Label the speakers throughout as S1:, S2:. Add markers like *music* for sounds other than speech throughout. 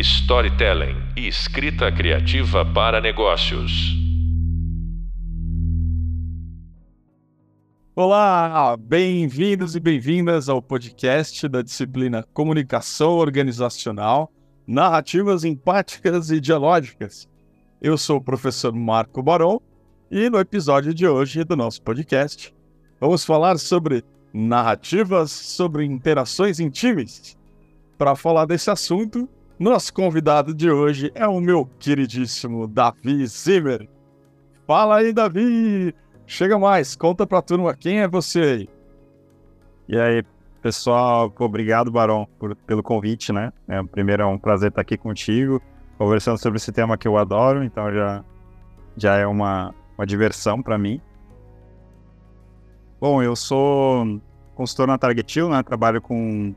S1: storytelling e escrita criativa para negócios.
S2: Olá, bem-vindos e bem-vindas ao podcast da disciplina Comunicação Organizacional, Narrativas Empáticas e Dialógicas. Eu sou o professor Marco Barão e no episódio de hoje do nosso podcast vamos falar sobre narrativas sobre interações em times. Para falar desse assunto, nosso convidado de hoje é o meu queridíssimo Davi Zimmer. Fala aí, Davi! Chega mais, conta pra turma quem é você aí.
S3: E aí, pessoal, obrigado, Barão, por, pelo convite, né? É, primeiro é um prazer estar aqui contigo, conversando sobre esse tema que eu adoro, então já, já é uma, uma diversão para mim. Bom, eu sou consultor na Target né? Trabalho com,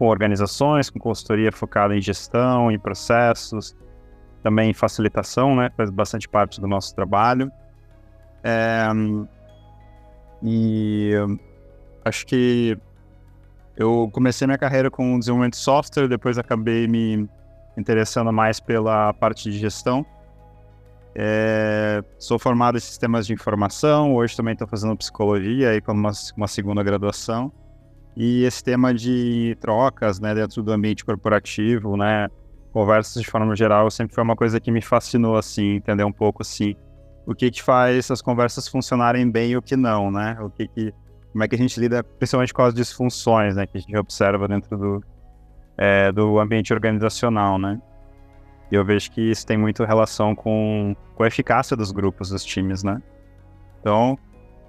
S3: com organizações, com consultoria focada em gestão, em processos, também em facilitação, né? Faz bastante parte do nosso trabalho. É, e acho que eu comecei minha carreira com desenvolvimento de software, depois acabei me interessando mais pela parte de gestão. É, sou formado em sistemas de informação, hoje também estou fazendo psicologia aí com uma, uma, segunda graduação. E esse tema de trocas, né, dentro do ambiente corporativo, né, conversas de forma geral, sempre foi uma coisa que me fascinou, assim, entender um pouco, assim, o que que faz as conversas funcionarem bem e o que não, né, o que que, como é que a gente lida, principalmente com as disfunções, né, que a gente observa dentro do, é, do ambiente organizacional, né. E eu vejo que isso tem muito relação com, com a eficácia dos grupos, dos times, né? Então,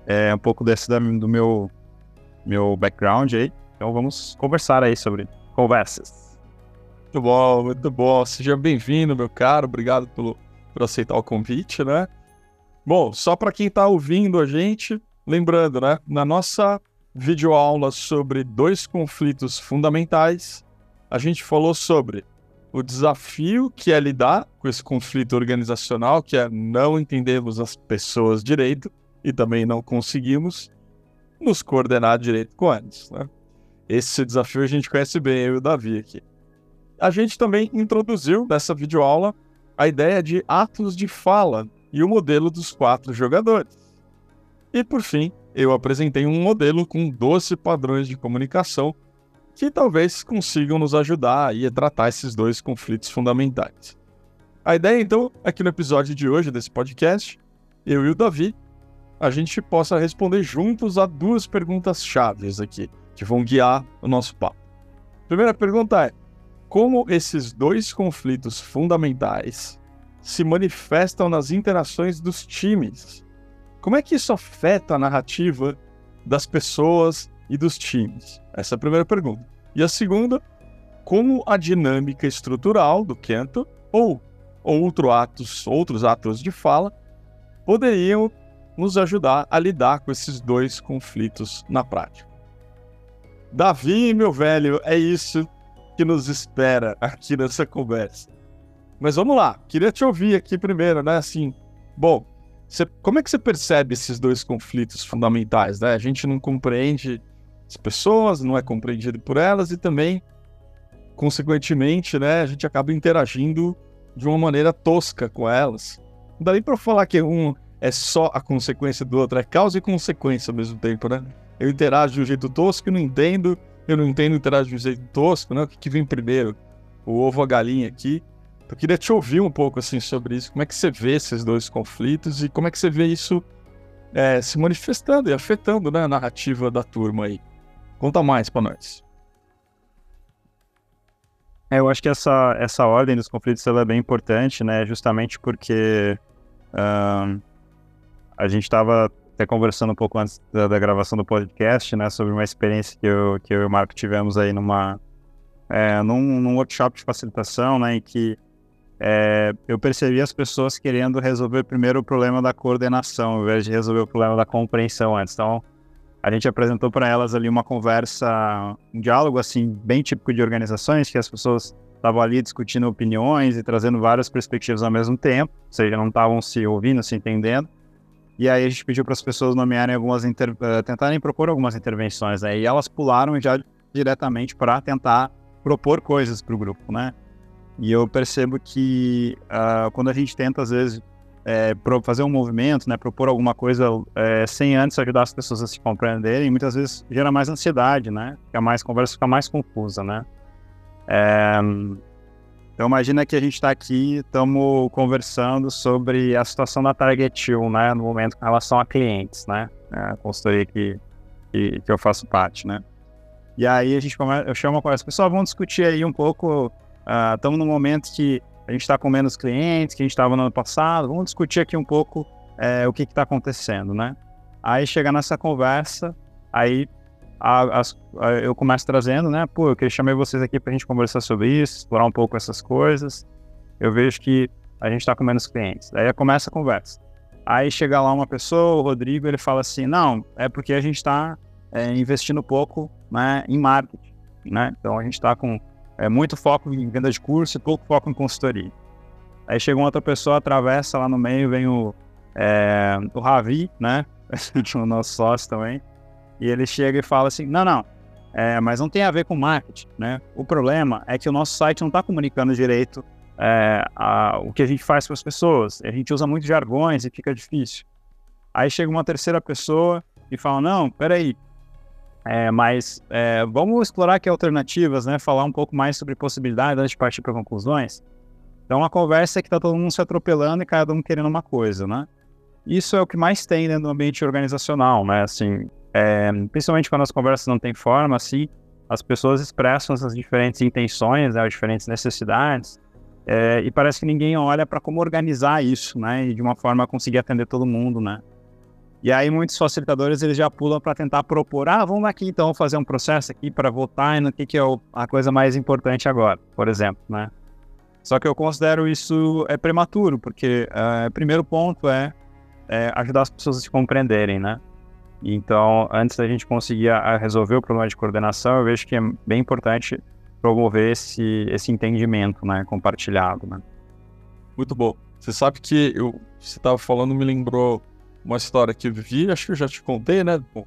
S3: é um pouco desse da, do meu, meu background aí. Então, vamos conversar aí sobre conversas.
S2: Muito bom, muito bom. Seja bem-vindo, meu caro. Obrigado pelo, por aceitar o convite, né? Bom, só para quem está ouvindo a gente, lembrando, né? Na nossa videoaula sobre dois conflitos fundamentais, a gente falou sobre o desafio que é lidar com esse conflito organizacional, que é não entendermos as pessoas direito e também não conseguimos nos coordenar direito com eles. Né? Esse desafio a gente conhece bem, eu e o Davi aqui. A gente também introduziu nessa videoaula a ideia de atos de fala e o modelo dos quatro jogadores. E por fim, eu apresentei um modelo com 12 padrões de comunicação que talvez consigam nos ajudar a tratar esses dois conflitos fundamentais. A ideia, então, é que no episódio de hoje desse podcast, eu e o Davi, a gente possa responder juntos a duas perguntas chaves aqui, que vão guiar o nosso papo. Primeira pergunta é: como esses dois conflitos fundamentais se manifestam nas interações dos times? Como é que isso afeta a narrativa das pessoas e dos times? Essa é a primeira pergunta. E a segunda, como a dinâmica estrutural do Kento ou outro atos, outros atos de fala poderiam nos ajudar a lidar com esses dois conflitos na prática. Davi, meu velho, é isso que nos espera aqui nessa conversa. Mas vamos lá, queria te ouvir aqui primeiro, né? Assim, bom, você, como é que você percebe esses dois conflitos fundamentais, né? A gente não compreende as pessoas, não é compreendido por elas e também, consequentemente, né, a gente acaba interagindo de uma maneira tosca com elas. Não dá nem para falar que um é só a consequência do outro, é causa e consequência ao mesmo tempo, né? Eu interajo de um jeito tosco e não entendo, eu não entendo interajo de um jeito tosco, né? O que, que vem primeiro? O ovo ou a galinha aqui? Eu queria te ouvir um pouco assim sobre isso. Como é que você vê esses dois conflitos e como é que você vê isso é, se manifestando e afetando né, a narrativa da turma aí? Conta mais para nós.
S3: É, eu acho que essa, essa ordem dos conflitos é bem importante, né? Justamente porque uh, a gente estava até conversando um pouco antes da, da, gravação do podcast, né? Sobre uma experiência que eu, que eu e o Marco tivemos aí numa, é, num, num workshop de facilitação, né? Em que é, eu percebi as pessoas querendo resolver primeiro o problema da coordenação, ao invés de resolver o problema da compreensão antes. Então, a gente apresentou para elas ali uma conversa, um diálogo assim bem típico de organizações, que as pessoas estavam ali discutindo opiniões e trazendo várias perspectivas ao mesmo tempo, ou seja, não estavam se ouvindo, se entendendo. E aí a gente pediu para as pessoas nomearem algumas, inter... Eh, tentarem propor algumas intervenções, né? E elas pularam já diretamente para tentar propor coisas para o grupo, né? E eu percebo que uh, quando a gente tenta, às vezes, é, fazer um movimento, né, propor alguma coisa é, sem antes ajudar as pessoas a se compreenderem, muitas vezes gera mais ansiedade, né? Fica mais conversa fica mais confusa, né? É, então imagina que a gente está aqui, estamos conversando sobre a situação da Target 1, né, no momento com relação a clientes, né? É a consultoria que, que, que eu faço parte, né? E aí a gente começa, eu chamo a conversa, pessoal, vamos discutir aí um pouco. Estamos uh, num momento que a gente está com menos clientes que a gente estava no ano passado. Vamos discutir aqui um pouco é, o que está acontecendo, né? Aí chega nessa conversa, aí a, a, eu começo trazendo, né? Pô, eu queria chamar vocês aqui para a gente conversar sobre isso, explorar um pouco essas coisas. Eu vejo que a gente está com menos clientes. Aí começa a conversa. Aí chega lá uma pessoa, o Rodrigo, ele fala assim: não, é porque a gente está é, investindo pouco né, em marketing, né? Então a gente está com é, muito foco em venda de curso e pouco foco em consultoria. Aí chega uma outra pessoa, atravessa lá no meio, vem o, é, o Ravi, né? *laughs* o nosso sócio também. E ele chega e fala assim: não, não, é, mas não tem a ver com marketing, né? O problema é que o nosso site não está comunicando direito é, a, o que a gente faz para as pessoas. A gente usa muito jargões e fica difícil. Aí chega uma terceira pessoa e fala: não, peraí, é, mas é, vamos explorar aqui alternativas, né? Falar um pouco mais sobre possibilidades antes de partir para conclusões. Então, a conversa é que está todo mundo se atropelando e cada um querendo uma coisa, né? Isso é o que mais tem dentro do ambiente organizacional, né? Assim, é, principalmente quando as conversas não têm forma, assim, as pessoas expressam essas diferentes intenções, né, as diferentes necessidades, é, e parece que ninguém olha para como organizar isso, né? E de uma forma conseguir atender todo mundo, né? E aí muitos facilitadores eles já pulam para tentar propor, ah, vamos aqui então fazer um processo aqui para votar no que, que é a coisa mais importante agora, por exemplo, né? Só que eu considero isso é prematuro, porque o uh, primeiro ponto é, é, ajudar as pessoas a se compreenderem, né? Então, antes da gente conseguir a, a resolver o problema de coordenação, eu vejo que é bem importante promover esse, esse entendimento, né, compartilhado, né?
S2: Muito bom. Você sabe que eu, você estava falando me lembrou uma história que eu vivi, acho que eu já te contei, né? Bom,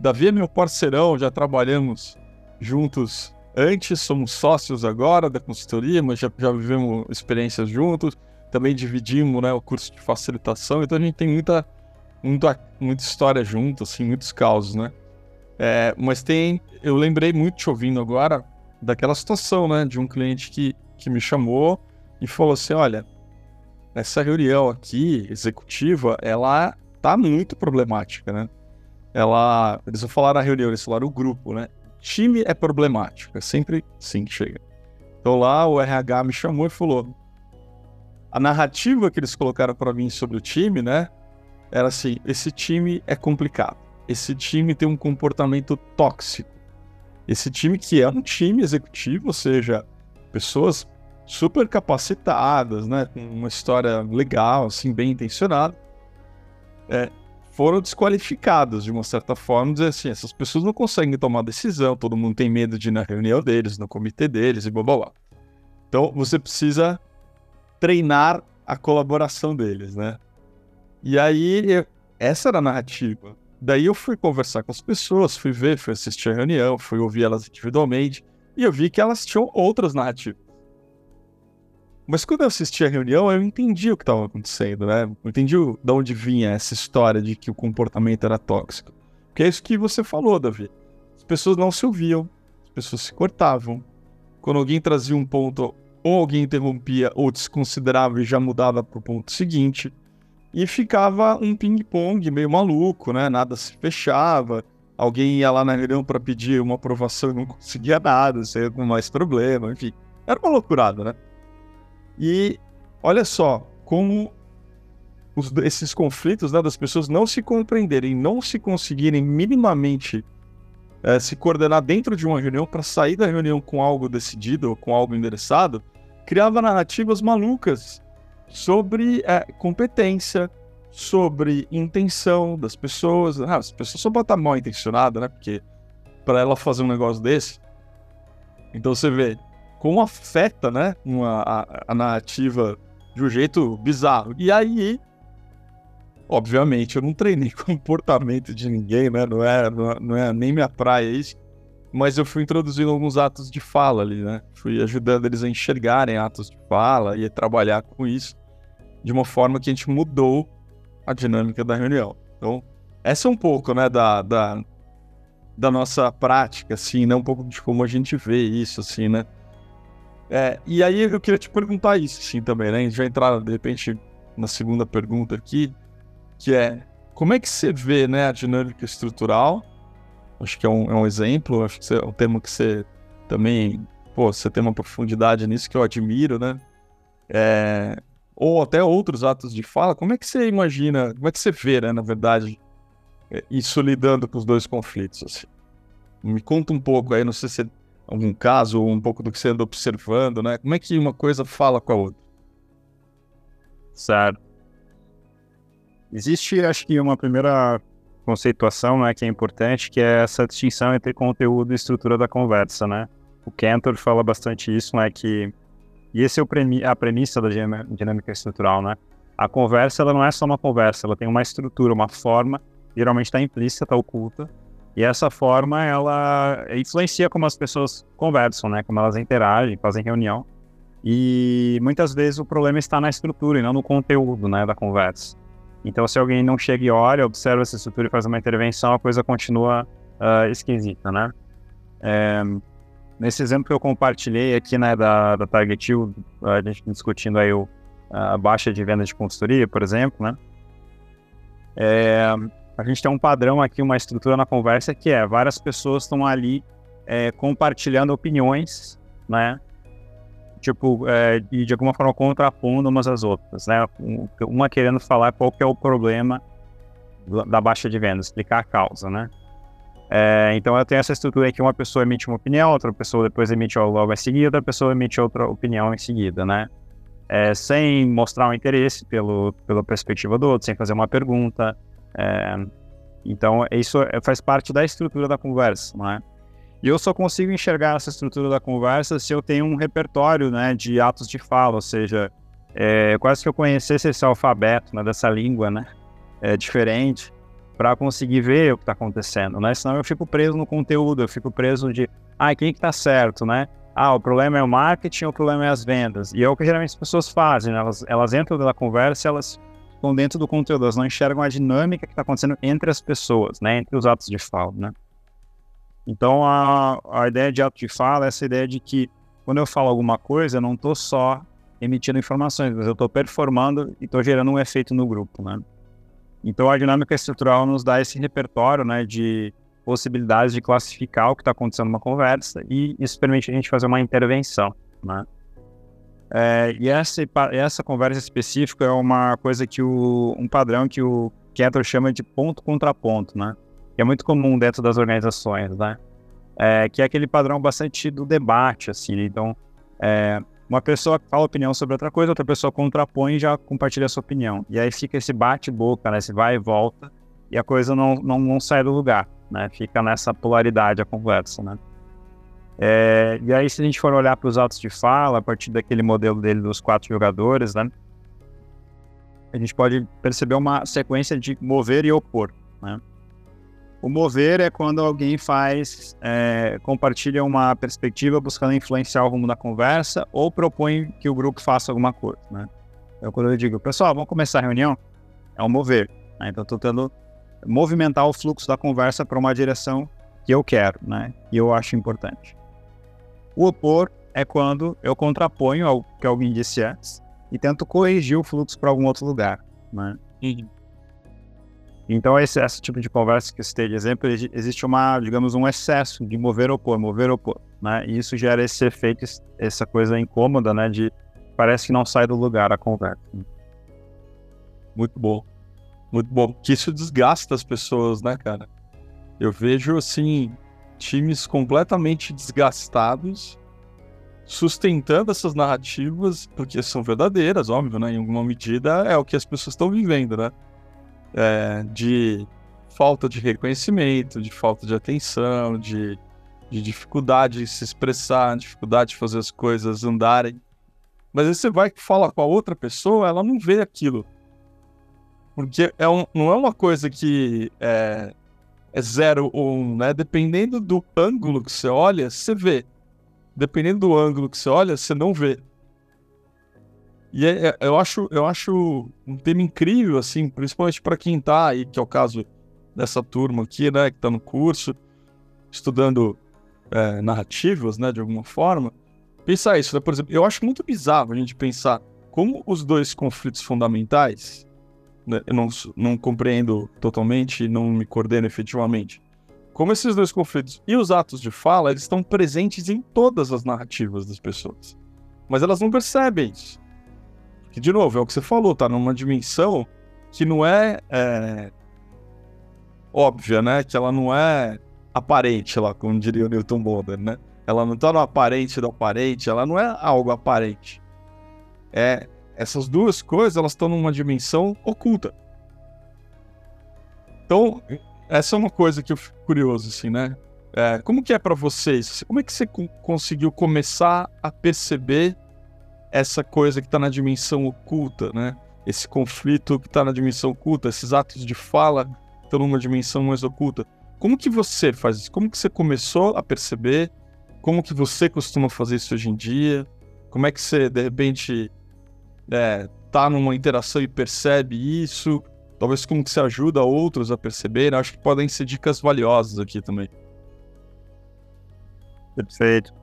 S2: Davi é meu parceirão, já trabalhamos juntos antes, somos sócios agora da consultoria, mas já, já vivemos experiências juntos, também dividimos né, o curso de facilitação, então a gente tem muita, muita, muita história junto, assim, muitos causos, né? É, mas tem, eu lembrei muito te ouvindo agora daquela situação, né, de um cliente que, que me chamou e falou assim, olha, essa reunião aqui, executiva, ela tá muito problemática, né? Ela. Eles vão falar na reunião, eles falaram o grupo, né? Time é problemático, é sempre assim que chega. Então lá o RH me chamou e falou: a narrativa que eles colocaram para mim sobre o time, né? Era assim: esse time é complicado. Esse time tem um comportamento tóxico. Esse time que é um time executivo, ou seja, pessoas super capacitadas, né? Com uma história legal, assim, bem intencionada é, foram desqualificados de uma certa forma, dizer assim, essas pessoas não conseguem tomar decisão, todo mundo tem medo de ir na reunião deles, no comitê deles e blá blá blá. Então você precisa treinar a colaboração deles, né? E aí, eu, essa era a narrativa. Daí eu fui conversar com as pessoas, fui ver, fui assistir a reunião, fui ouvir elas individualmente, e eu vi que elas tinham outras narrativas. Mas quando eu assisti a reunião, eu entendi o que estava acontecendo, né? Eu entendi o, de onde vinha essa história de que o comportamento era tóxico. Que é isso que você falou, Davi. As pessoas não se ouviam, as pessoas se cortavam. Quando alguém trazia um ponto, ou alguém interrompia ou desconsiderava e já mudava para o ponto seguinte. E ficava um ping-pong meio maluco, né? Nada se fechava. Alguém ia lá na reunião para pedir uma aprovação e não conseguia nada, saía com mais problema, enfim. Era uma loucurada, né? E olha só como os, esses conflitos né, das pessoas não se compreenderem, não se conseguirem minimamente é, se coordenar dentro de uma reunião para sair da reunião com algo decidido ou com algo endereçado, criava narrativas malucas sobre é, competência, sobre intenção das pessoas. Ah, as pessoas só botam mal intencionada, né? Porque para ela fazer um negócio desse. Então você vê, como afeta, né, uma, a, a narrativa de um jeito bizarro. E aí, obviamente, eu não treinei *laughs* comportamento de ninguém, né? Não é, não é, não é nem minha praia isso. mas eu fui introduzindo alguns atos de fala ali, né? Fui ajudando eles a enxergarem atos de fala e a trabalhar com isso de uma forma que a gente mudou a dinâmica da reunião. Então, essa é um pouco, né, da, da, da nossa prática, assim, né? Um pouco de como a gente vê isso, assim, né? É, e aí eu queria te perguntar isso, assim, também, né? A gente vai entrar, de repente, na segunda pergunta aqui, que é como é que você vê, né, a dinâmica estrutural Acho que é um, é um exemplo, acho que é um tema que você também, pô, você tem uma profundidade nisso que eu admiro, né? É, ou até outros atos de fala. Como é que você imagina, como é que você vê, né, na verdade, é, isso lidando com os dois conflitos, assim? Me conta um pouco aí, não sei se é algum caso ou um pouco do que você anda observando, né? Como é que uma coisa fala com a outra?
S3: Certo. Existe, acho que, uma primeira conceituação né, que é importante, que é essa distinção entre conteúdo e estrutura da conversa, né? O Cantor fala bastante isso, né, que e esse é premi a premissa da dinâmica estrutural, né? A conversa ela não é só uma conversa, ela tem uma estrutura, uma forma, geralmente está implícita, está oculta, e essa forma ela influencia como as pessoas conversam, né? Como elas interagem, fazem reunião. E muitas vezes o problema está na estrutura e não no conteúdo, né, da conversa. Então, se alguém não chega e olha, observa essa estrutura e faz uma intervenção, a coisa continua uh, esquisita, né? É, nesse exemplo que eu compartilhei aqui, né, da, da Target a gente discutindo aí o, a baixa de venda de consultoria, por exemplo, né? É, a gente tem um padrão aqui, uma estrutura na conversa que é várias pessoas estão ali é, compartilhando opiniões, né? tipo, é, e de alguma forma contrapondo umas às outras, né? Uma querendo falar qual que é o problema da baixa de vendas, explicar a causa, né? É, então eu tenho essa estrutura aqui, uma pessoa emite uma opinião, outra pessoa depois emite logo em seguida, outra pessoa emite outra opinião em seguida, né? É, sem mostrar um interesse pelo, pela perspectiva do outro, sem fazer uma pergunta. É, então isso faz parte da estrutura da conversa, não é? E eu só consigo enxergar essa estrutura da conversa se eu tenho um repertório né, de atos de fala, ou seja, é, quase que eu conhecesse esse alfabeto né, dessa língua né, é, diferente para conseguir ver o que está acontecendo, né? Senão eu fico preso no conteúdo, eu fico preso de, ah, quem que está certo, né? Ah, o problema é o marketing, o problema é as vendas. E é o que geralmente as pessoas fazem, né? elas, elas entram na conversa elas estão dentro do conteúdo, elas não enxergam a dinâmica que está acontecendo entre as pessoas, né? Entre os atos de fala, né? Então, a, a ideia de ato de fala é essa ideia de que quando eu falo alguma coisa, eu não estou só emitindo informações, mas eu estou performando e estou gerando um efeito no grupo, né? Então, a dinâmica estrutural nos dá esse repertório, né, de possibilidades de classificar o que está acontecendo numa conversa e isso permite a gente fazer uma intervenção, né? É, e essa, essa conversa específica é uma coisa que o, um padrão que o Cantor chama de ponto contra ponto, né? que é muito comum dentro das organizações, né? É, que é aquele padrão bastante do debate, assim. Né? Então, é, uma pessoa fala opinião sobre outra coisa, outra pessoa contrapõe e já compartilha a sua opinião. E aí fica esse bate-boca, né? Esse vai e volta, e a coisa não, não, não sai do lugar, né? Fica nessa polaridade a conversa, né? É, e aí, se a gente for olhar para os autos de fala, a partir daquele modelo dele dos quatro jogadores, né? A gente pode perceber uma sequência de mover e opor, né? O mover é quando alguém faz, é, compartilha uma perspectiva buscando influenciar o rumo da conversa ou propõe que o grupo faça alguma coisa, né? Então, quando eu digo, pessoal, vamos começar a reunião, é o mover. Né? Então, estou tentando movimentar o fluxo da conversa para uma direção que eu quero, né? E eu acho importante. O opor é quando eu contraponho ao que alguém disse antes e tento corrigir o fluxo para algum outro lugar, né? Uhum. Então, esse, esse tipo de conversa que eu citei de exemplo, existe uma, digamos, um excesso de mover ou pôr, mover ou pôr, né? E isso gera esse efeito, essa coisa incômoda, né? De parece que não sai do lugar a conversa.
S2: Muito bom. Muito bom. Que isso desgasta as pessoas, né, cara? Eu vejo, assim, times completamente desgastados sustentando essas narrativas, porque são verdadeiras, óbvio, né? Em alguma medida é o que as pessoas estão vivendo, né? É, de falta de reconhecimento, de falta de atenção, de, de dificuldade de se expressar, dificuldade de fazer as coisas andarem. Mas aí você vai falar com a outra pessoa, ela não vê aquilo. Porque é um, não é uma coisa que é, é zero ou um, né? Dependendo do ângulo que você olha, você vê. Dependendo do ângulo que você olha, você não vê. E é, é, eu, acho, eu acho um tema incrível, assim, principalmente para quem tá aí, que é o caso dessa turma aqui, né, que tá no curso, estudando é, narrativas, né, de alguma forma. Pensar isso, né? Por exemplo, eu acho muito bizarro a gente pensar como os dois conflitos fundamentais, né, eu não, não compreendo totalmente não me coordeno efetivamente, como esses dois conflitos e os atos de fala, eles estão presentes em todas as narrativas das pessoas. Mas elas não percebem isso. Que, de novo, é o que você falou, tá numa dimensão que não é, é óbvia, né? Que ela não é aparente, lá, como diria o Newton Bonder, né? Ela não tá no aparente do aparente, ela não é algo aparente. É, essas duas coisas, elas estão numa dimensão oculta. Então, essa é uma coisa que eu fico curioso, assim, né? É, como que é para vocês? Como é que você conseguiu começar a perceber essa coisa que está na dimensão oculta, né? Esse conflito que está na dimensão oculta, esses atos de fala estão numa dimensão mais oculta. Como que você faz isso? Como que você começou a perceber? Como que você costuma fazer isso hoje em dia? Como é que você, de repente, é, tá numa interação e percebe isso? Talvez como que você ajuda outros a perceber? Acho que podem ser dicas valiosas aqui também.
S3: Perfeito.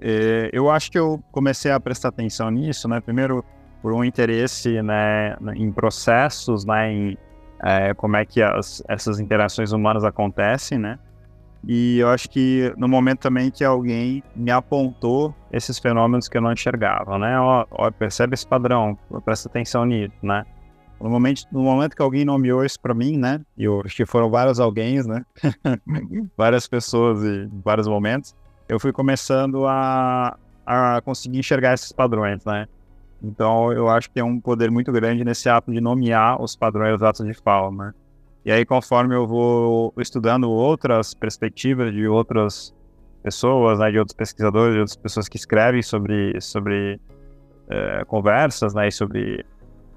S3: É, eu acho que eu comecei a prestar atenção nisso, né? Primeiro por um interesse, né, em processos, né, em é, como é que as, essas interações humanas acontecem, né? E eu acho que no momento também que alguém me apontou esses fenômenos que eu não enxergava, né? Ó, ó percebe esse padrão, presta atenção nisso, né? No momento, no momento que alguém nomeou isso para mim, né? E eu acho que foram vários alguém, né? *laughs* Várias pessoas em vários momentos eu fui começando a, a conseguir enxergar esses padrões, né? Então, eu acho que tem um poder muito grande nesse ato de nomear os padrões, os atos de fala, né? E aí, conforme eu vou estudando outras perspectivas de outras pessoas, né, de outros pesquisadores, de outras pessoas que escrevem sobre, sobre é, conversas, né, e sobre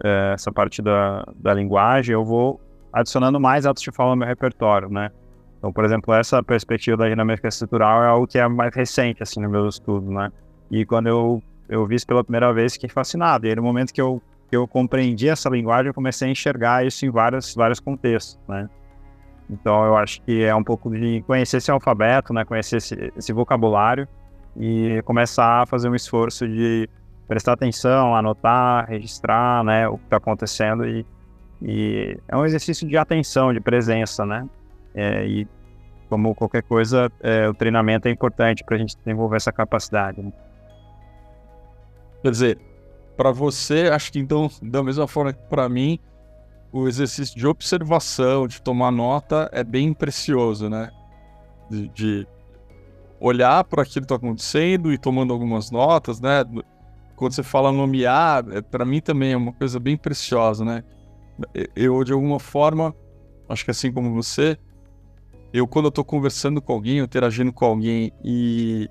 S3: é, essa parte da, da linguagem, eu vou adicionando mais atos de fala no meu repertório, né? Então, por exemplo, essa perspectiva da dinâmica estrutural é algo que é mais recente, assim, no meu estudo, né? E quando eu, eu vi isso pela primeira vez, fiquei fascinado. E aí, no momento que eu, que eu compreendi essa linguagem, eu comecei a enxergar isso em vários, vários contextos, né? Então, eu acho que é um pouco de conhecer esse alfabeto, né? Conhecer esse, esse vocabulário e começar a fazer um esforço de prestar atenção, anotar, registrar, né? O que está acontecendo e, e é um exercício de atenção, de presença, né? É, e como qualquer coisa, é, o treinamento é importante para a gente desenvolver essa capacidade. Né?
S2: Quer dizer, para você, acho que então, da mesma forma que para mim, o exercício de observação, de tomar nota, é bem precioso, né? De, de olhar para aquilo que está acontecendo e tomando algumas notas, né? Quando você fala nomear, é, para mim também é uma coisa bem preciosa, né? Eu, de alguma forma, acho que assim como você, eu quando eu tô conversando com alguém, interagindo com alguém e,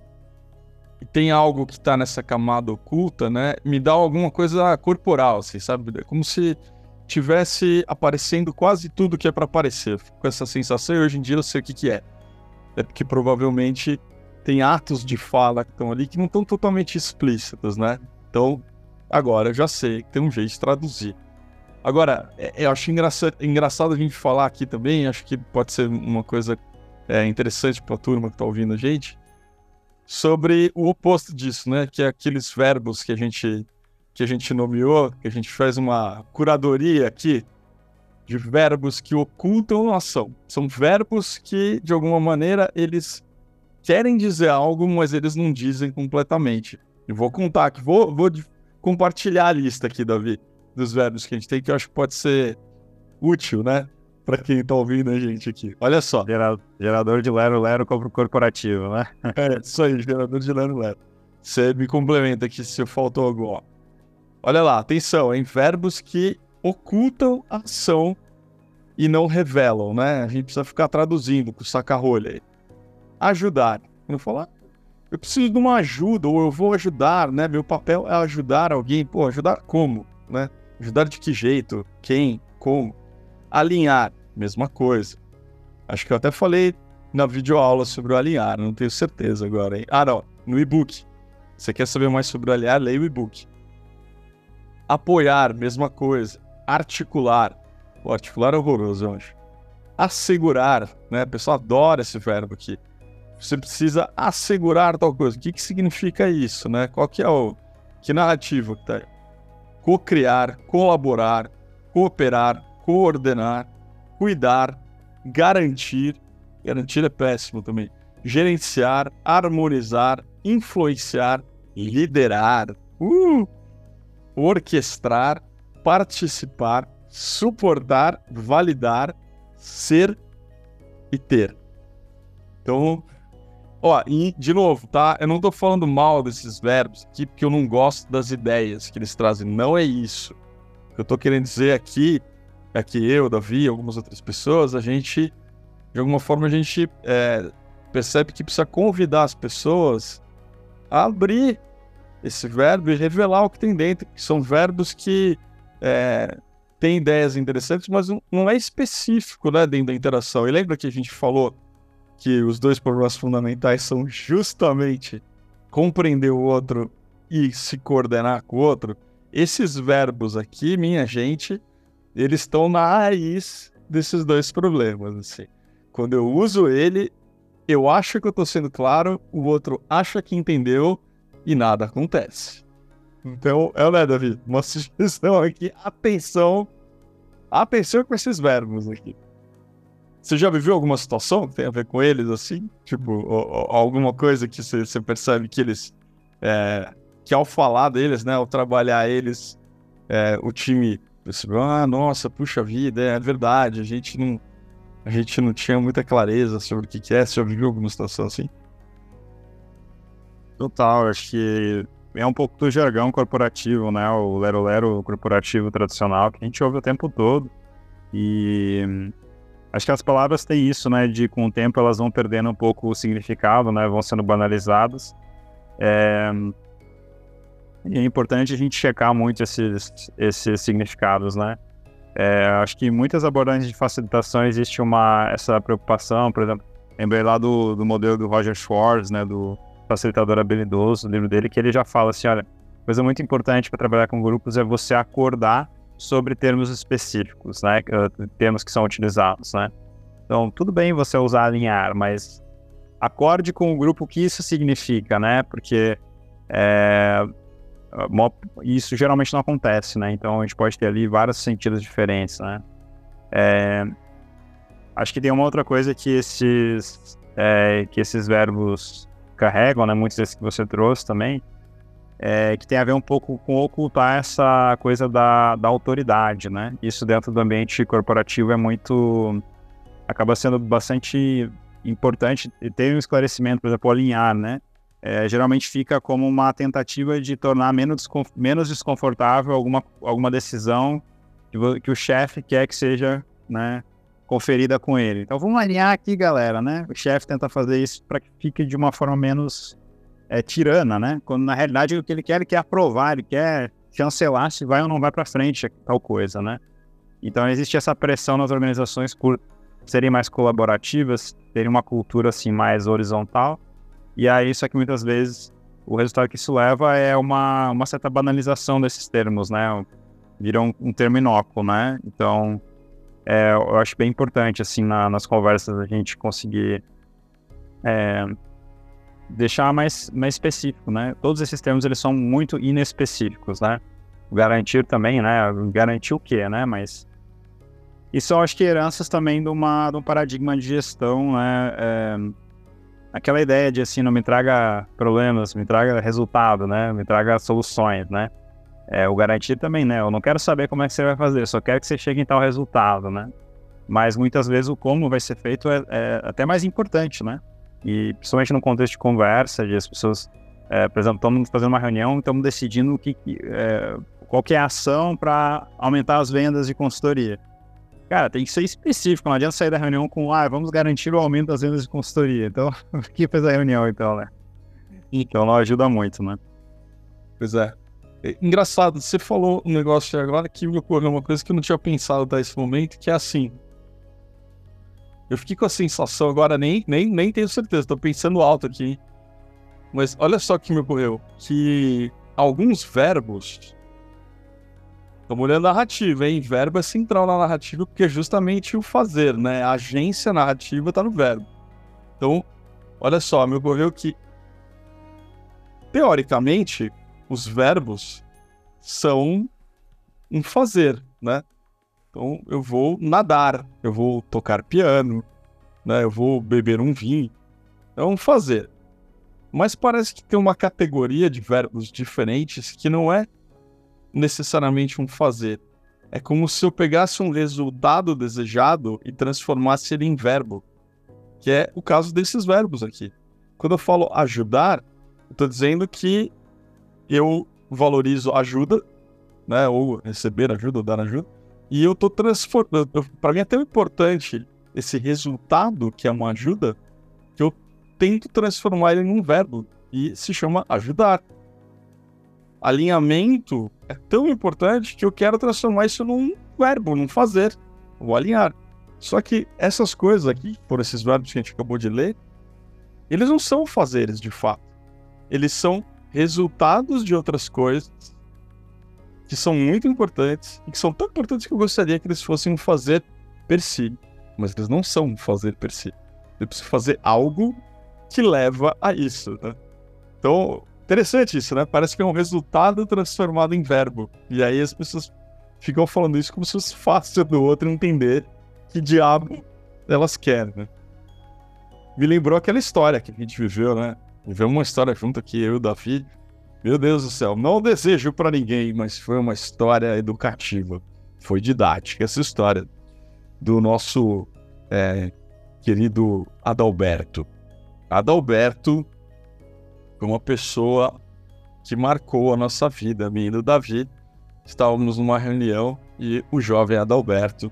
S2: e tem algo que tá nessa camada oculta, né, me dá alguma coisa corporal, assim, sabe? É como se tivesse aparecendo quase tudo que é para aparecer. Fico com essa sensação e hoje em dia eu sei o que que é. É porque provavelmente tem atos de fala que estão ali que não estão totalmente explícitos, né? Então, agora eu já sei que tem um jeito de traduzir. Agora, é, eu acho engraçado, engraçado a gente falar aqui também, acho que pode ser uma coisa é, interessante para a turma que está ouvindo a gente, sobre o oposto disso, né? Que é aqueles verbos que a gente que a gente nomeou, que a gente faz uma curadoria aqui de verbos que ocultam a ação. São verbos que, de alguma maneira, eles querem dizer algo, mas eles não dizem completamente. E vou contar aqui, vou, vou compartilhar a lista aqui, Davi dos verbos que a gente tem, que eu acho que pode ser útil, né? Para quem tá ouvindo a gente aqui. Olha só.
S3: Gerador de Lero Lero corporativo, né?
S2: é, isso aí, gerador de Lero Lero. Você me complementa aqui se faltou algo. Ó. Olha lá, atenção, em verbos que ocultam a ação e não revelam, né? A gente precisa ficar traduzindo com saca-rolha aí. Ajudar. Eu falar, eu preciso de uma ajuda, ou eu vou ajudar, né? Meu papel é ajudar alguém. Pô, ajudar como, né? Ajudar de que jeito? Quem? Como? Alinhar, mesma coisa. Acho que eu até falei na videoaula sobre o alinhar, não tenho certeza agora, hein? Ah, não, no e-book. Você quer saber mais sobre o alinhar? Leia o e-book. Apoiar, mesma coisa. Articular. O articular é horroroso, eu acho. Assegurar, né? Pessoal adora esse verbo aqui. Você precisa assegurar tal coisa. O que, que significa isso, né? Qual que é o... Que narrativa que tá aí? Co-criar, colaborar, cooperar, coordenar, cuidar, garantir, garantir é péssimo também, gerenciar, harmonizar, influenciar, liderar, uh, orquestrar, participar, suportar, validar, ser e ter. Então, ó, e de novo, tá? Eu não tô falando mal desses verbos aqui porque eu não gosto das ideias que eles trazem. Não é isso. O que eu tô querendo dizer aqui é que eu, Davi, algumas outras pessoas, a gente, de alguma forma, a gente é, percebe que precisa convidar as pessoas a abrir esse verbo e revelar o que tem dentro, que são verbos que é, têm ideias interessantes, mas não, é específico né, dentro da interação. E lembra que a gente falou que os dois problemas fundamentais são justamente compreender o outro e se coordenar com o outro? Esses verbos aqui, minha gente, eles estão na raiz desses dois problemas, assim. Quando eu uso ele, eu acho que eu estou sendo claro, o outro acha que entendeu e nada acontece. Então, é o né, Davi? Uma *laughs* sugestão aqui, atenção, atenção com esses verbos aqui. Você já viveu alguma situação que tem a ver com eles, assim? Tipo, ou, ou, alguma coisa que você, percebe que eles, é, que ao falar deles, né, ao trabalhar eles, é, o time percebeu, ah, nossa, puxa vida, é verdade, a gente não, a gente não tinha muita clareza sobre o que, que é. Você já viveu alguma situação assim?
S3: Total, acho que é um pouco do jargão corporativo, né? O lero-lero corporativo tradicional que a gente ouve o tempo todo. E acho que as palavras têm isso, né? De com o tempo elas vão perdendo um pouco o significado, né? Vão sendo banalizadas. É, e é importante a gente checar muito esses, esses significados, né? É, acho que muitas abordagens de facilitação existe uma essa preocupação, por exemplo, lembrei lá do, do modelo do Roger Schwartz, né, do facilitador habilidoso, o livro dele, que ele já fala assim, olha, coisa muito importante para trabalhar com grupos é você acordar sobre termos específicos, né, termos que são utilizados, né. Então, tudo bem você usar alinhar, mas acorde com o grupo o que isso significa, né, porque é, isso geralmente não acontece, né? Então a gente pode ter ali vários sentidos diferentes, né? É, acho que tem uma outra coisa que esses, é, que esses verbos carregam, né? Muitos desses que você trouxe também, é, que tem a ver um pouco com ocultar essa coisa da, da autoridade, né? Isso dentro do ambiente corporativo é muito... acaba sendo bastante importante ter um esclarecimento, por exemplo, alinhar, né? é, geralmente fica como uma tentativa de tornar menos, menos desconfortável alguma, alguma decisão que, que o chefe quer que seja né, conferida com ele. Então vamos alinhar aqui, galera, né? O chefe tenta fazer isso para que fique de uma forma menos é, tirana, né? Quando na realidade o que ele quer, ele quer aprovar, ele quer chancelar se vai ou não vai para frente tal coisa, né? Então existe essa pressão nas organizações por serem mais colaborativas, terem uma cultura assim mais horizontal e aí, só que muitas vezes o resultado que isso leva é uma, uma certa banalização desses termos, né? Vira um, um termo inócuo, né? Então, é, eu acho bem importante, assim, na, nas conversas a gente conseguir é, deixar mais, mais específico, né? Todos esses termos, eles são muito inespecíficos, né? Garantir também, né? Garantir o quê, né? Mas isso eu acho que heranças também de, uma, de um paradigma de gestão, né? É, aquela ideia de assim, não me traga problemas, me traga resultado, né? Me traga soluções, né? É, o garantir também, né? Eu não quero saber como é que você vai fazer, só quero que você chegue em tal resultado, né? Mas muitas vezes o como vai ser feito é, é até mais importante, né? E principalmente no contexto de conversa, de as pessoas, é, por exemplo, estamos fazendo uma reunião, estamos decidindo o que, é, qual que é a ação para aumentar as vendas de consultoria. Cara, tem que ser específico, não adianta sair da reunião com, ah, vamos garantir o aumento das vendas de consultoria. Então, *laughs* que fez a reunião, então, né? Então, não ajuda muito, né?
S2: Pois é. é. Engraçado, você falou um negócio agora que me ocorreu uma coisa que eu não tinha pensado até esse momento, que é assim. Eu fiquei com a sensação agora, nem, nem, nem tenho certeza, tô pensando alto aqui. Mas olha só que me ocorreu. Que alguns verbos. Estamos olhando a narrativa, hein? Verbo é central na narrativa, porque é justamente o fazer, né? A agência narrativa está no verbo. Então, olha só, me ocorreu que, teoricamente, os verbos são um fazer, né? Então eu vou nadar, eu vou tocar piano, né? Eu vou beber um vinho. É um fazer. Mas parece que tem uma categoria de verbos diferentes que não é necessariamente um fazer. É como se eu pegasse um resultado desejado e transformasse ele em verbo, que é o caso desses verbos aqui. Quando eu falo ajudar, eu estou dizendo que eu valorizo ajuda, né, ou receber ajuda, ou dar ajuda, e eu estou transformando. Para mim é tão importante esse resultado, que é uma ajuda, que eu tento transformar ele em um verbo, e se chama ajudar. Alinhamento é tão importante que eu quero transformar isso num verbo, num fazer, vou alinhar. Só que essas coisas aqui, por esses verbos que a gente acabou de ler, eles não são fazeres de fato. Eles são resultados de outras coisas que são muito importantes e que são tão importantes que eu gostaria que eles fossem um fazer per si. Mas eles não são um fazer per si. Eu preciso fazer algo que leva a isso, né? Então, interessante isso, né? Parece que é um resultado transformado em verbo. E aí as pessoas ficam falando isso como se fosse fácil do outro entender que diabo elas querem, né? Me lembrou aquela história que a gente viveu, né? Viveu uma história junto aqui, eu e o Davi. Meu Deus do céu, não desejo para ninguém, mas foi uma história educativa. Foi didática essa história do nosso é, querido Adalberto. Adalberto foi uma pessoa que marcou a nossa vida. Mim e Davi estávamos numa reunião e o jovem Adalberto,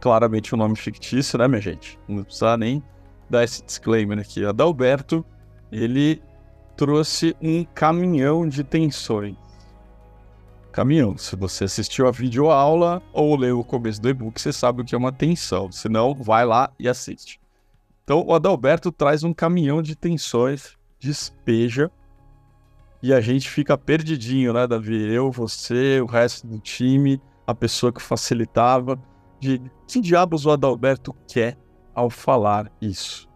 S2: claramente um nome fictício, né, minha gente? Não precisa nem dar esse disclaimer aqui. Adalberto, ele trouxe um caminhão de tensões. Caminhão. Se você assistiu a videoaula ou leu o começo do e-book, você sabe o que é uma tensão. Se não, vai lá e assiste. Então, o Adalberto traz um caminhão de tensões, despeja, e a gente fica perdidinho, né, Davi? Eu, você, o resto do time, a pessoa que facilitava, de que diabos o Adalberto quer ao falar isso?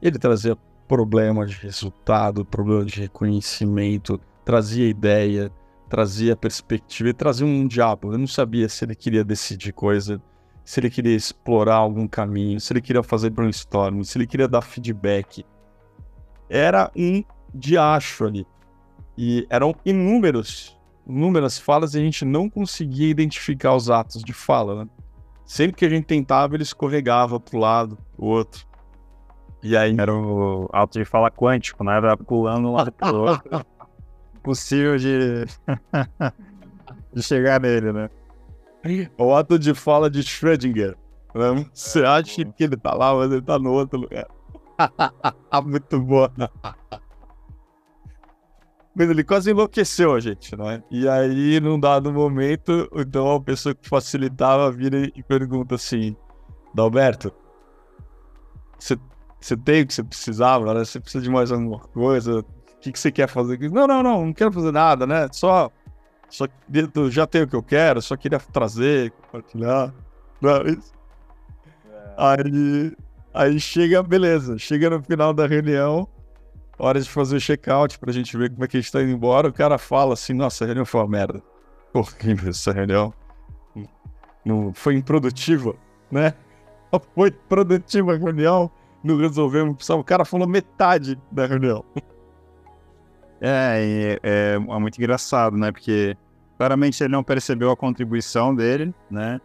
S2: Ele trazia problema de resultado, problema de reconhecimento, trazia ideia, trazia perspectiva e trazia um diabo. Eu não sabia se ele queria decidir coisa, se ele queria explorar algum caminho, se ele queria fazer brainstorming, se ele queria dar feedback. Era um diacho ali. E eram inúmeros, inúmeras falas e a gente não conseguia identificar os atos de fala, né? Sempre que a gente tentava, ele escorregava para o lado, o outro.
S3: E aí era o alto de fala quântico, né? Era pulando um lado pro outro. *laughs* Possível de... *laughs* de chegar nele, né?
S2: O ato de fala de Schrödinger. Né? Você é, acha que ele tá lá, mas ele tá no outro lugar. *laughs* Muito boa. Mas ele quase enlouqueceu a gente, não é? E aí, num dado momento, então a pessoa que facilitava vira e pergunta assim: Dalberto, você você tem o que você precisava, né? Você precisa de mais alguma coisa? O que, que você quer fazer? Não, não, não, não quero fazer nada, né? Só, só já tenho o que eu quero, só queria trazer, compartilhar. Não, isso. É. Aí, aí chega, beleza, chega no final da reunião, hora de fazer o check-out pra gente ver como é que a gente tá indo embora, o cara fala assim, nossa, a reunião foi uma merda. Horrível essa reunião. Não foi improdutiva, né? Foi produtiva a reunião não resolvemos. O cara falou metade da reunião.
S3: É, é, é muito engraçado, né? Porque claramente ele não percebeu a contribuição dele, né?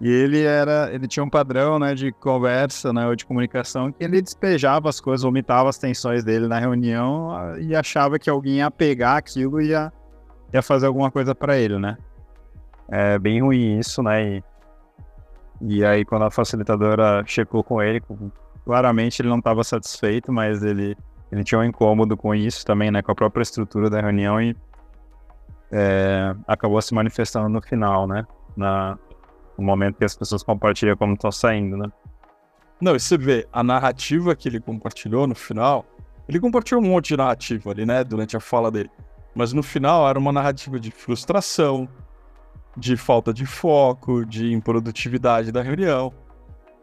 S3: E ele era, ele tinha um padrão, né, de conversa, né, ou de comunicação, que ele despejava as coisas, vomitava as tensões dele na reunião e achava que alguém ia pegar aquilo e ia, ia fazer alguma coisa para ele, né? É bem ruim isso, né? E, e aí quando a facilitadora checou com ele, Claramente ele não estava satisfeito, mas ele, ele tinha um incômodo com isso também, né? Com a própria estrutura da reunião e é, acabou se manifestando no final, né? Na, no momento que as pessoas compartilham como estão saindo, né?
S2: Não, e você vê, a narrativa que ele compartilhou no final, ele compartilhou um monte de narrativa ali, né, durante a fala dele. Mas no final era uma narrativa de frustração, de falta de foco, de improdutividade da reunião.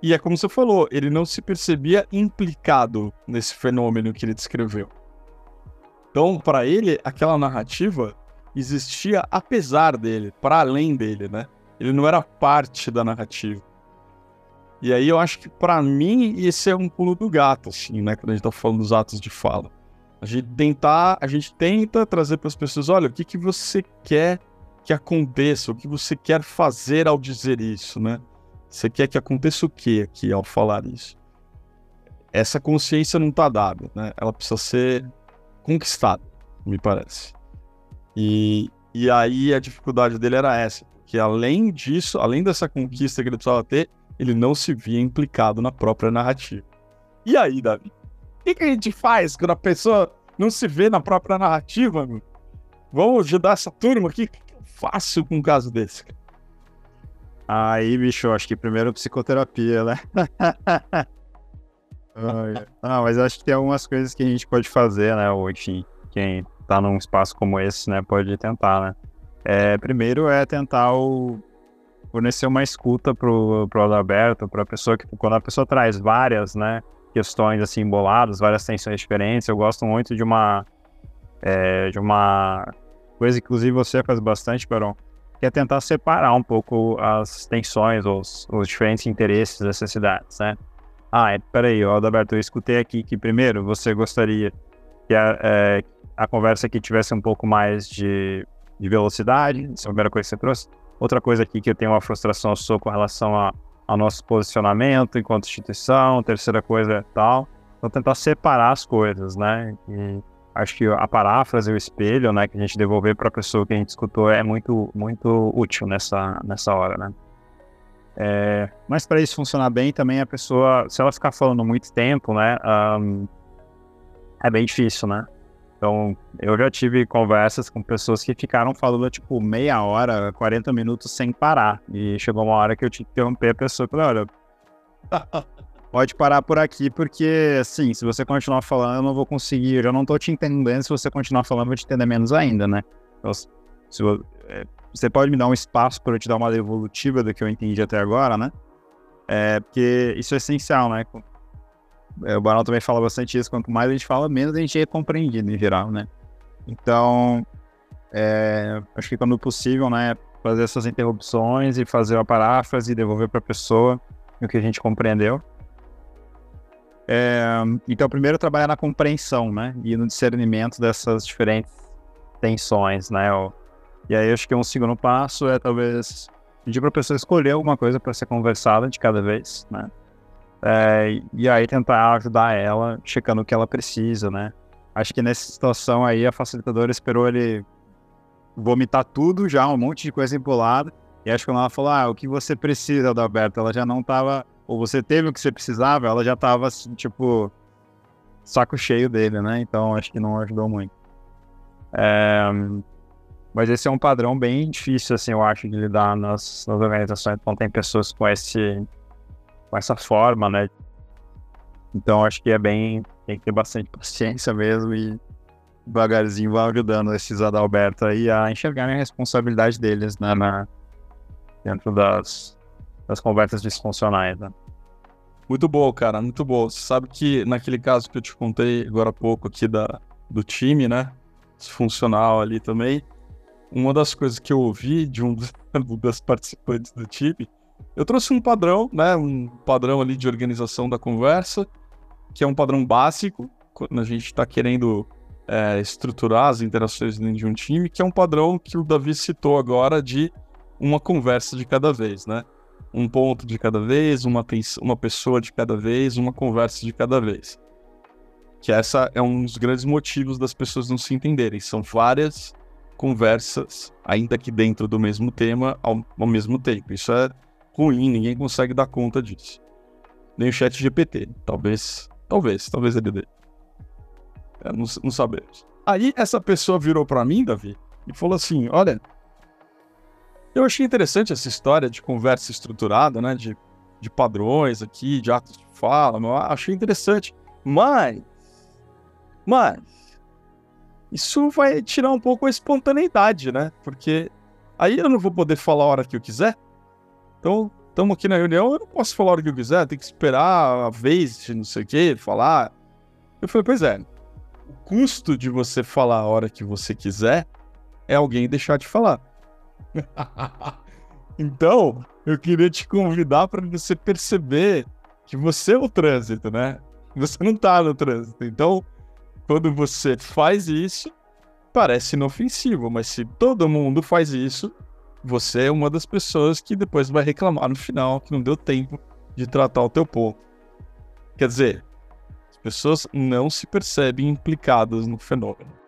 S2: E é como você falou, ele não se percebia implicado nesse fenômeno que ele descreveu. Então, para ele, aquela narrativa existia apesar dele, para além dele, né? Ele não era parte da narrativa. E aí eu acho que para mim esse é um pulo do gato, assim, né? Quando a gente tá falando dos atos de fala. A gente tentar, a gente tenta trazer para as pessoas, olha, o que que você quer que aconteça, o que você quer fazer ao dizer isso, né? Você quer que aconteça o que aqui ao falar isso? Essa consciência não está dada, né? Ela precisa ser conquistada, me parece. E, e aí a dificuldade dele era essa, que além disso, além dessa conquista que ele precisava ter, ele não se via implicado na própria narrativa. E aí, Davi? O que, que a gente faz quando a pessoa não se vê na própria narrativa, meu? Vamos ajudar essa turma aqui? O que, eu faço com um caso desse?
S3: Aí, bicho, acho que primeiro psicoterapia, né? *laughs* ah, mas acho que tem algumas coisas que a gente pode fazer, né? Ou, enfim, quem tá num espaço como esse, né, pode tentar, né? É, primeiro é tentar o, fornecer uma escuta pro, pro Adalberto, pra pessoa que, quando a pessoa traz várias, né, questões assim emboladas, várias tensões diferentes, eu gosto muito de uma, é, de uma coisa inclusive você faz bastante, Barão, que é tentar separar um pouco as tensões, os, os diferentes interesses, necessidades, né? Ah, é, peraí, Adalberto, eu escutei aqui que primeiro você gostaria que a, é, a conversa aqui tivesse um pouco mais de, de velocidade, essa é a primeira coisa que você trouxe. Outra coisa aqui que eu tenho uma frustração sou com relação a, ao nosso posicionamento enquanto instituição, terceira coisa tal. Então tentar separar as coisas, né? E acho que a paráfrase, o espelho, né, que a gente devolver para a pessoa que a gente escutou é muito, muito útil nessa, nessa hora, né? É, mas para isso funcionar bem também a pessoa, se ela ficar falando muito tempo, né, um, é bem difícil, né? Então, eu já tive conversas com pessoas que ficaram falando, tipo, meia hora, 40 minutos sem parar. E chegou uma hora que eu tinha que interromper a pessoa e falei, olha, pode parar por aqui, porque, assim, se você continuar falando, eu não vou conseguir, eu já não tô te entendendo, se você continuar falando, eu vou te entender menos ainda, né? Então, se, é, você pode me dar um espaço para eu te dar uma devolutiva do que eu entendi até agora, né? É, porque isso é essencial, né? É, o Barão também fala bastante isso. Quanto mais a gente fala, menos a gente é compreendido em geral, né? Então, é, acho que quando possível, né, fazer essas interrupções e fazer a paráfrase e devolver para a pessoa o que a gente compreendeu. É, então, primeiro trabalhar na compreensão, né, e no discernimento dessas diferentes tensões, né. E aí acho que um segundo passo é talvez pedir para a pessoa escolher alguma coisa para ser conversada de cada vez, né. É, e aí tentar ajudar ela, checando o que ela precisa, né? Acho que nessa situação aí a facilitadora esperou ele vomitar tudo já, um monte de coisa empolada. E acho que quando ela falou, ah, o que você precisa, Adalberto, ela já não tava, ou você teve o que você precisava, ela já tava, assim, tipo, saco cheio dele, né? Então acho que não ajudou muito. É, mas esse é um padrão bem difícil, assim, eu acho, de lidar nas, nas organizações. Então tem pessoas com esse com essa forma, né? Então acho que é bem. Tem que ter bastante *laughs* paciência mesmo e devagarzinho vai ajudando esses Adalberto aí a enxergarem a responsabilidade deles, né? Na, dentro das, das conversas disfuncionais, né?
S2: Muito bom, cara, muito bom. Você sabe que naquele caso que eu te contei agora há pouco aqui da, do time, né? Funcional ali também. Uma das coisas que eu ouvi de um das *laughs* participantes do time eu trouxe um padrão, né? Um padrão ali de organização da conversa, que é um padrão básico, quando a gente está querendo é, estruturar as interações dentro de um time, que é um padrão que o Davi citou agora de uma conversa de cada vez, né? Um ponto de cada vez, uma, uma pessoa de cada vez, uma conversa de cada vez. Que essa é um dos grandes motivos das pessoas não se entenderem. São várias conversas, ainda que dentro do mesmo tema, ao, ao mesmo tempo. Isso é ruim, ninguém consegue dar conta disso. Nem o chat GPT. Talvez, talvez, talvez ele dê. É, não, não sabemos. Aí essa pessoa virou para mim, Davi, e falou assim: Olha, eu achei interessante essa história de conversa estruturada, né? De de padrões aqui, de atos de fala, achei interessante. Mas, mas, isso vai tirar um pouco a espontaneidade, né? Porque aí eu não vou poder falar a hora que eu quiser. Então, estamos aqui na reunião, eu não posso falar a hora que eu quiser, tem que esperar a vez de não sei o que, falar. Eu falei, pois é, o custo de você falar a hora que você quiser é alguém deixar de falar. *laughs* então, eu queria te convidar para você perceber que você é o trânsito, né? Você não tá no trânsito. Então, quando você faz isso, parece inofensivo, mas se todo mundo faz isso, você é uma das pessoas que depois vai reclamar no final que não deu tempo de tratar o teu ponto. Quer dizer, as pessoas não se percebem implicadas no fenômeno.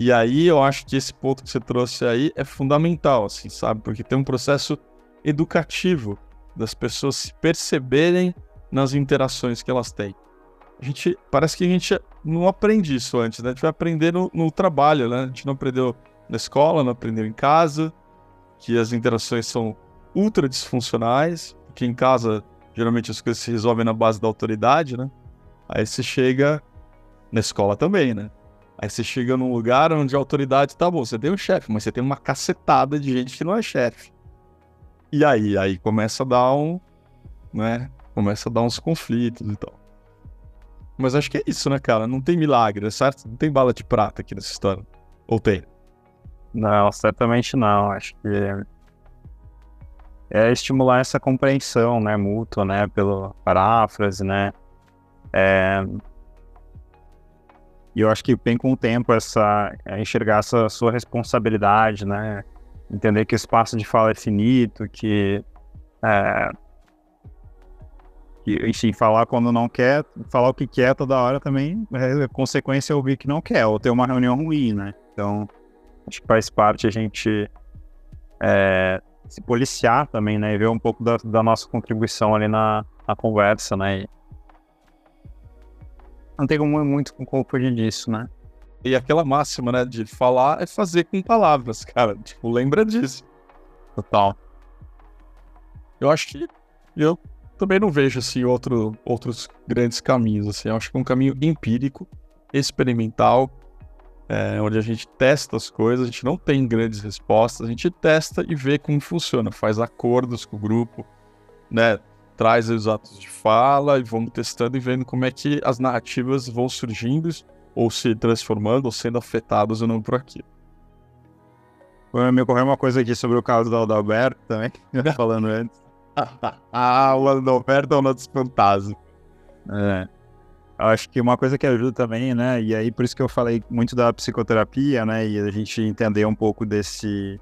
S2: E aí eu acho que esse ponto que você trouxe aí é fundamental, assim, sabe? Porque tem um processo educativo das pessoas se perceberem nas interações que elas têm. A gente parece que a gente não aprende isso antes, né? A gente vai aprender no, no trabalho, né? A gente não aprendeu na escola, não aprendeu em casa, que as interações são ultra disfuncionais, porque em casa geralmente as coisas se resolvem na base da autoridade, né? Aí você chega na escola também, né? Aí você chega num lugar onde a autoridade tá bom, você tem um chefe, mas você tem uma cacetada de gente que não é chefe. E aí, aí começa a dar um, né? Começa a dar uns conflitos e tal. Mas acho que é isso, né, cara? Não tem milagre, certo? Não tem bala de prata aqui nessa história. Ou tem?
S3: Não, certamente não. Acho que é estimular essa compreensão, né, mútua, né, pela paráfrase, né, é, e eu acho que vem com o tempo essa é enxergar essa sua responsabilidade, né? Entender que o espaço de fala é finito, que, é, que enfim, falar quando não quer, falar o que quer toda hora também é consequência ouvir que não quer, ou ter uma reunião ruim, né? Então, acho que faz parte a gente é, se policiar também, né? E ver um pouco da, da nossa contribuição ali na, na conversa, né? Não tem como muito com fugir disso, né?
S2: E aquela máxima, né, de falar é fazer com palavras, *laughs* cara. Tipo, lembra disso.
S3: Total.
S2: Eu acho que eu também não vejo assim outro, outros grandes caminhos. Assim, eu acho que é um caminho empírico, experimental, é, onde a gente testa as coisas, a gente não tem grandes respostas, a gente testa e vê como funciona, faz acordos com o grupo, né? Traz os atos de fala e vamos testando e vendo como é que as narrativas vão surgindo ou se transformando ou sendo afetadas ou não por aquilo.
S3: Me ocorreu uma coisa aqui sobre o caso da Adalberto também, *laughs* falando antes.
S2: ah, o Adalberto é um dos fantasmas.
S3: É. Acho que uma coisa que ajuda também, né, e aí por isso que eu falei muito da psicoterapia, né, e a gente entender um pouco desse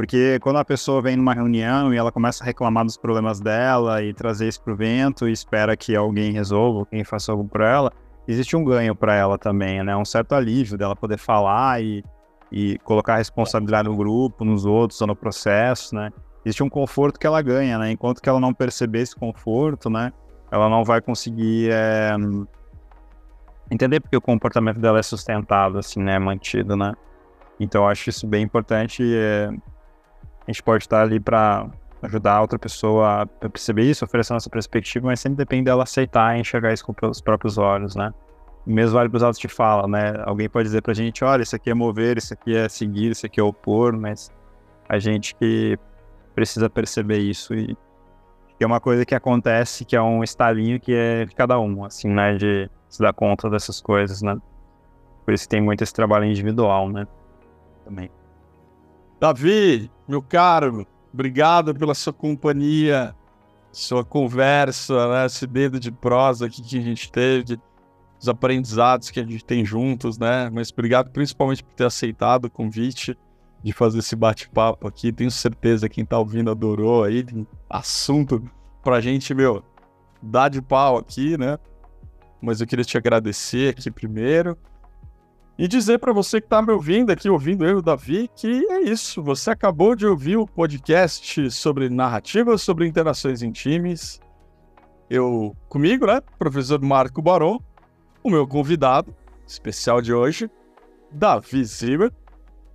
S3: porque quando a pessoa vem numa reunião e ela começa a reclamar dos problemas dela e trazer isso pro vento e espera que alguém resolva, quem faça algo para ela, existe um ganho para ela também, né? Um certo alívio dela poder falar e, e colocar a responsabilidade no grupo, nos outros ou no processo, né? Existe um conforto que ela ganha, né? Enquanto que ela não perceber esse conforto, né? Ela não vai conseguir é, entender porque o comportamento dela é sustentado, assim, né? Mantido, né? Então, eu acho isso bem importante. É, a gente pode estar ali para ajudar a outra pessoa a perceber isso, oferecer nossa perspectiva, mas sempre depende dela aceitar e enxergar isso com os próprios olhos, né? O mesmo vale para os atos de fala, né? Alguém pode dizer para a gente, olha, isso aqui é mover, isso aqui é seguir, isso aqui é opor, mas a gente que precisa perceber isso e é uma coisa que acontece, que é um estalinho que é de cada um, assim, né? De se dar conta dessas coisas, né? Por isso tem muito esse trabalho individual, né? Também.
S2: Davi, meu caro, obrigado pela sua companhia, sua conversa, né? esse dedo de prosa aqui que a gente teve, os aprendizados que a gente tem juntos, né? Mas obrigado principalmente por ter aceitado o convite de fazer esse bate-papo aqui. Tenho certeza que quem tá ouvindo adorou aí, tem assunto pra gente, meu, dar de pau aqui, né? Mas eu queria te agradecer aqui primeiro. E dizer para você que está me ouvindo aqui, ouvindo eu Davi, que é isso. Você acabou de ouvir o podcast sobre narrativas, sobre interações em times. Eu, comigo, né? Professor Marco Baron, o meu convidado especial de hoje, Davi Zimmer.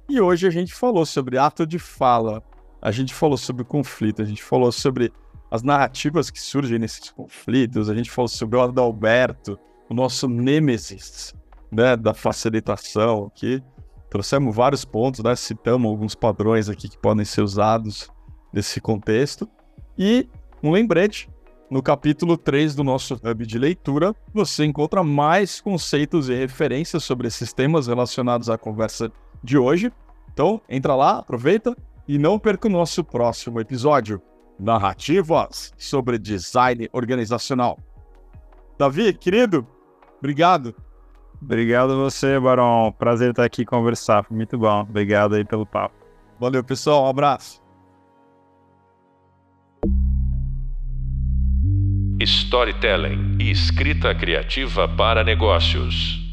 S2: E hoje a gente falou sobre ato de fala, a gente falou sobre conflito, a gente falou sobre as narrativas que surgem nesses conflitos. A gente falou sobre o Adalberto, o nosso nêmesis né, da facilitação aqui. Trouxemos vários pontos, né? citamos alguns padrões aqui que podem ser usados nesse contexto. E um lembrete no capítulo 3 do nosso hub de leitura, você encontra mais conceitos e referências sobre esses temas relacionados à conversa de hoje. Então, entra lá, aproveita e não perca o nosso próximo episódio. Narrativas sobre design organizacional. Davi, querido, obrigado.
S3: Obrigado a você, Barão. Prazer estar aqui conversar. Foi muito bom. Obrigado aí pelo papo.
S2: Valeu, pessoal. Um abraço.
S1: Storytelling e escrita criativa para negócios.